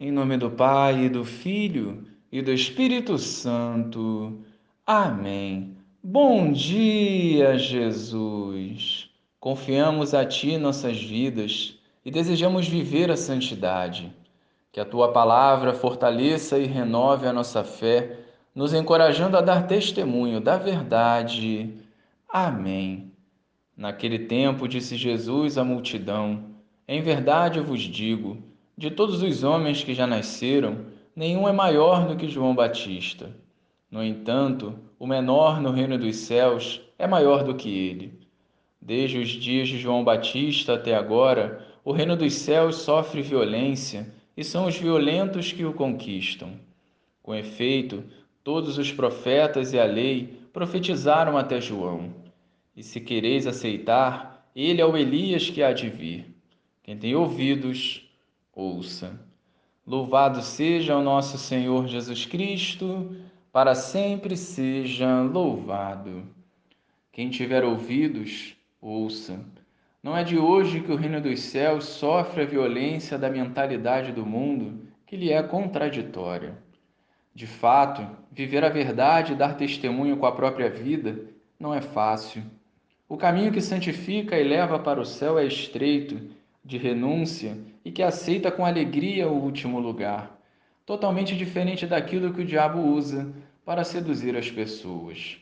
Em nome do Pai, e do Filho e do Espírito Santo. Amém. Bom dia, Jesus. Confiamos a Ti nossas vidas e desejamos viver a santidade. Que a Tua palavra fortaleça e renove a nossa fé, nos encorajando a dar testemunho da verdade. Amém. Naquele tempo, disse Jesus à multidão: Em verdade vos digo de todos os homens que já nasceram, nenhum é maior do que João Batista. No entanto, o menor no reino dos céus é maior do que ele. Desde os dias de João Batista até agora, o reino dos céus sofre violência e são os violentos que o conquistam. Com efeito, todos os profetas e a lei profetizaram até João. E se quereis aceitar, ele é o Elias que há de vir. Quem tem ouvidos, ouça. Louvado seja o nosso Senhor Jesus Cristo, para sempre seja louvado. Quem tiver ouvidos, ouça. Não é de hoje que o reino dos céus sofre a violência da mentalidade do mundo que lhe é contraditória. De fato, viver a verdade e dar testemunho com a própria vida não é fácil. O caminho que santifica e leva para o céu é estreito de renúncia e que aceita com alegria o último lugar, totalmente diferente daquilo que o diabo usa para seduzir as pessoas.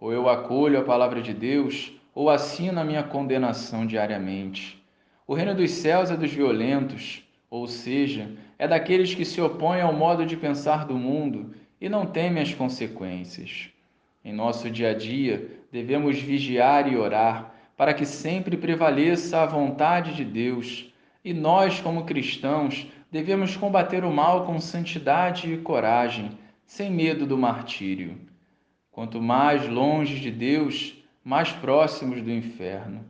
Ou eu acolho a palavra de Deus, ou assino a minha condenação diariamente. O reino dos céus é dos violentos, ou seja, é daqueles que se opõem ao modo de pensar do mundo e não temem as consequências. Em nosso dia a dia, devemos vigiar e orar para que sempre prevaleça a vontade de Deus. E nós, como cristãos, devemos combater o mal com santidade e coragem, sem medo do martírio. Quanto mais longe de Deus, mais próximos do inferno.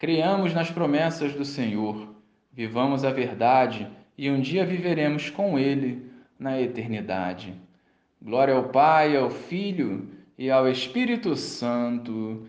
Creamos nas promessas do Senhor, vivamos a verdade e um dia viveremos com Ele na eternidade. Glória ao Pai, ao Filho e ao Espírito Santo